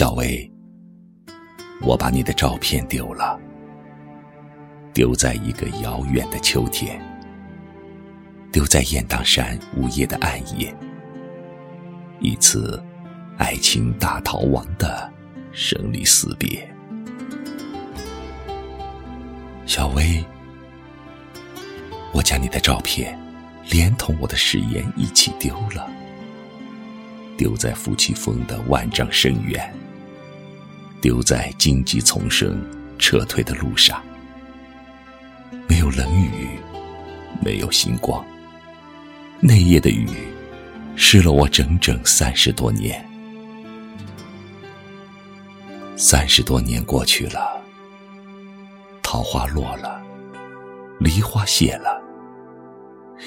小薇，我把你的照片丢了，丢在一个遥远的秋天，丢在雁荡山午夜的暗夜，一次爱情大逃亡的生离死别。小薇，我将你的照片连同我的誓言一起丢了，丢在夫妻峰的万丈深渊，丢在荆棘丛生撤退的路上。没有冷雨，没有星光，那夜的雨湿了我整整三十多年。三十多年过去了。桃花落了，梨花谢了，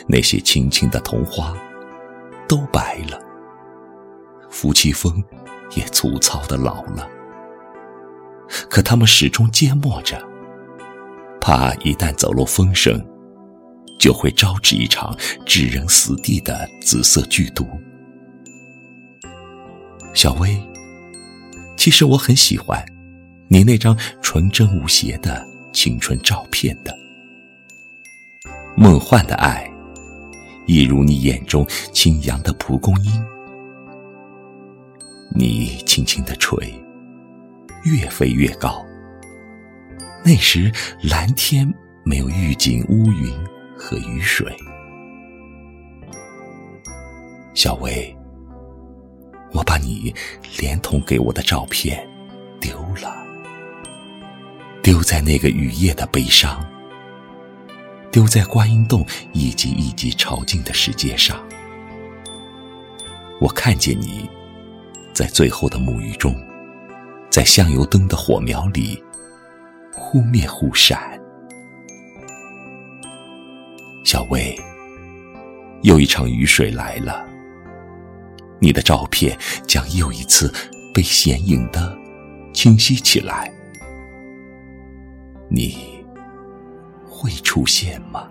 那些青青的桐花都白了，夫妻峰也粗糙的老了。可他们始终缄默着，怕一旦走漏风声，就会招致一场置人死地的紫色剧毒。小薇，其实我很喜欢你那张纯真无邪的。青春照片的梦幻的爱，一如你眼中清扬的蒲公英。你轻轻的吹，越飞越高。那时蓝天没有预警乌云和雨水。小薇，我把你连同给我的照片丢了。丢在那个雨夜的悲伤，丢在观音洞一级一级朝觐的世界上。我看见你，在最后的沐浴中，在香油灯的火苗里，忽灭忽闪。小薇，又一场雨水来了，你的照片将又一次被显影的清晰起来。你会出现吗？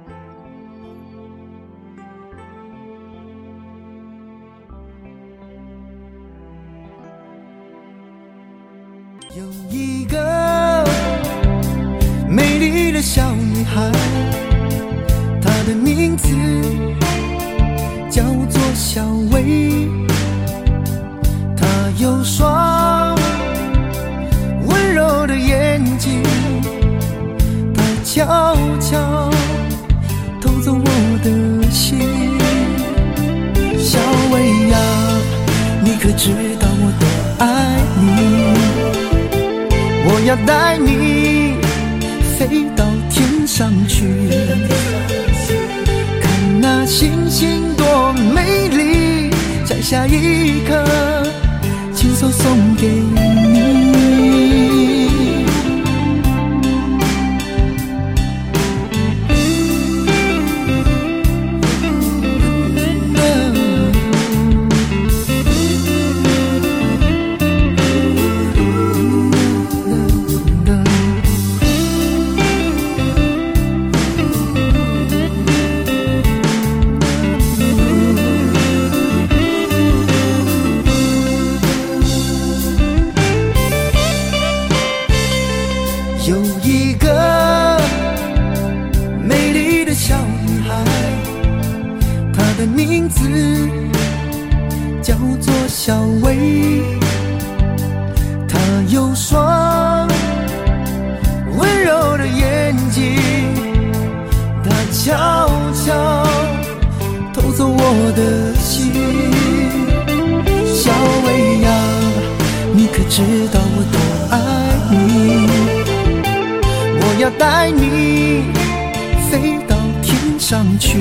有一个美丽的小女孩，她的名字叫做小薇，她有双温柔的眼睛。她悄悄偷走我的心，小薇呀，你可知道我多爱你？要带你飞到天上去，看那星星多美丽，摘下一颗，亲手送给你。的名字叫做小薇，她有双温柔的眼睛，她悄悄偷走我的心。小薇呀，你可知道我多爱你？我要带你飞到天上去。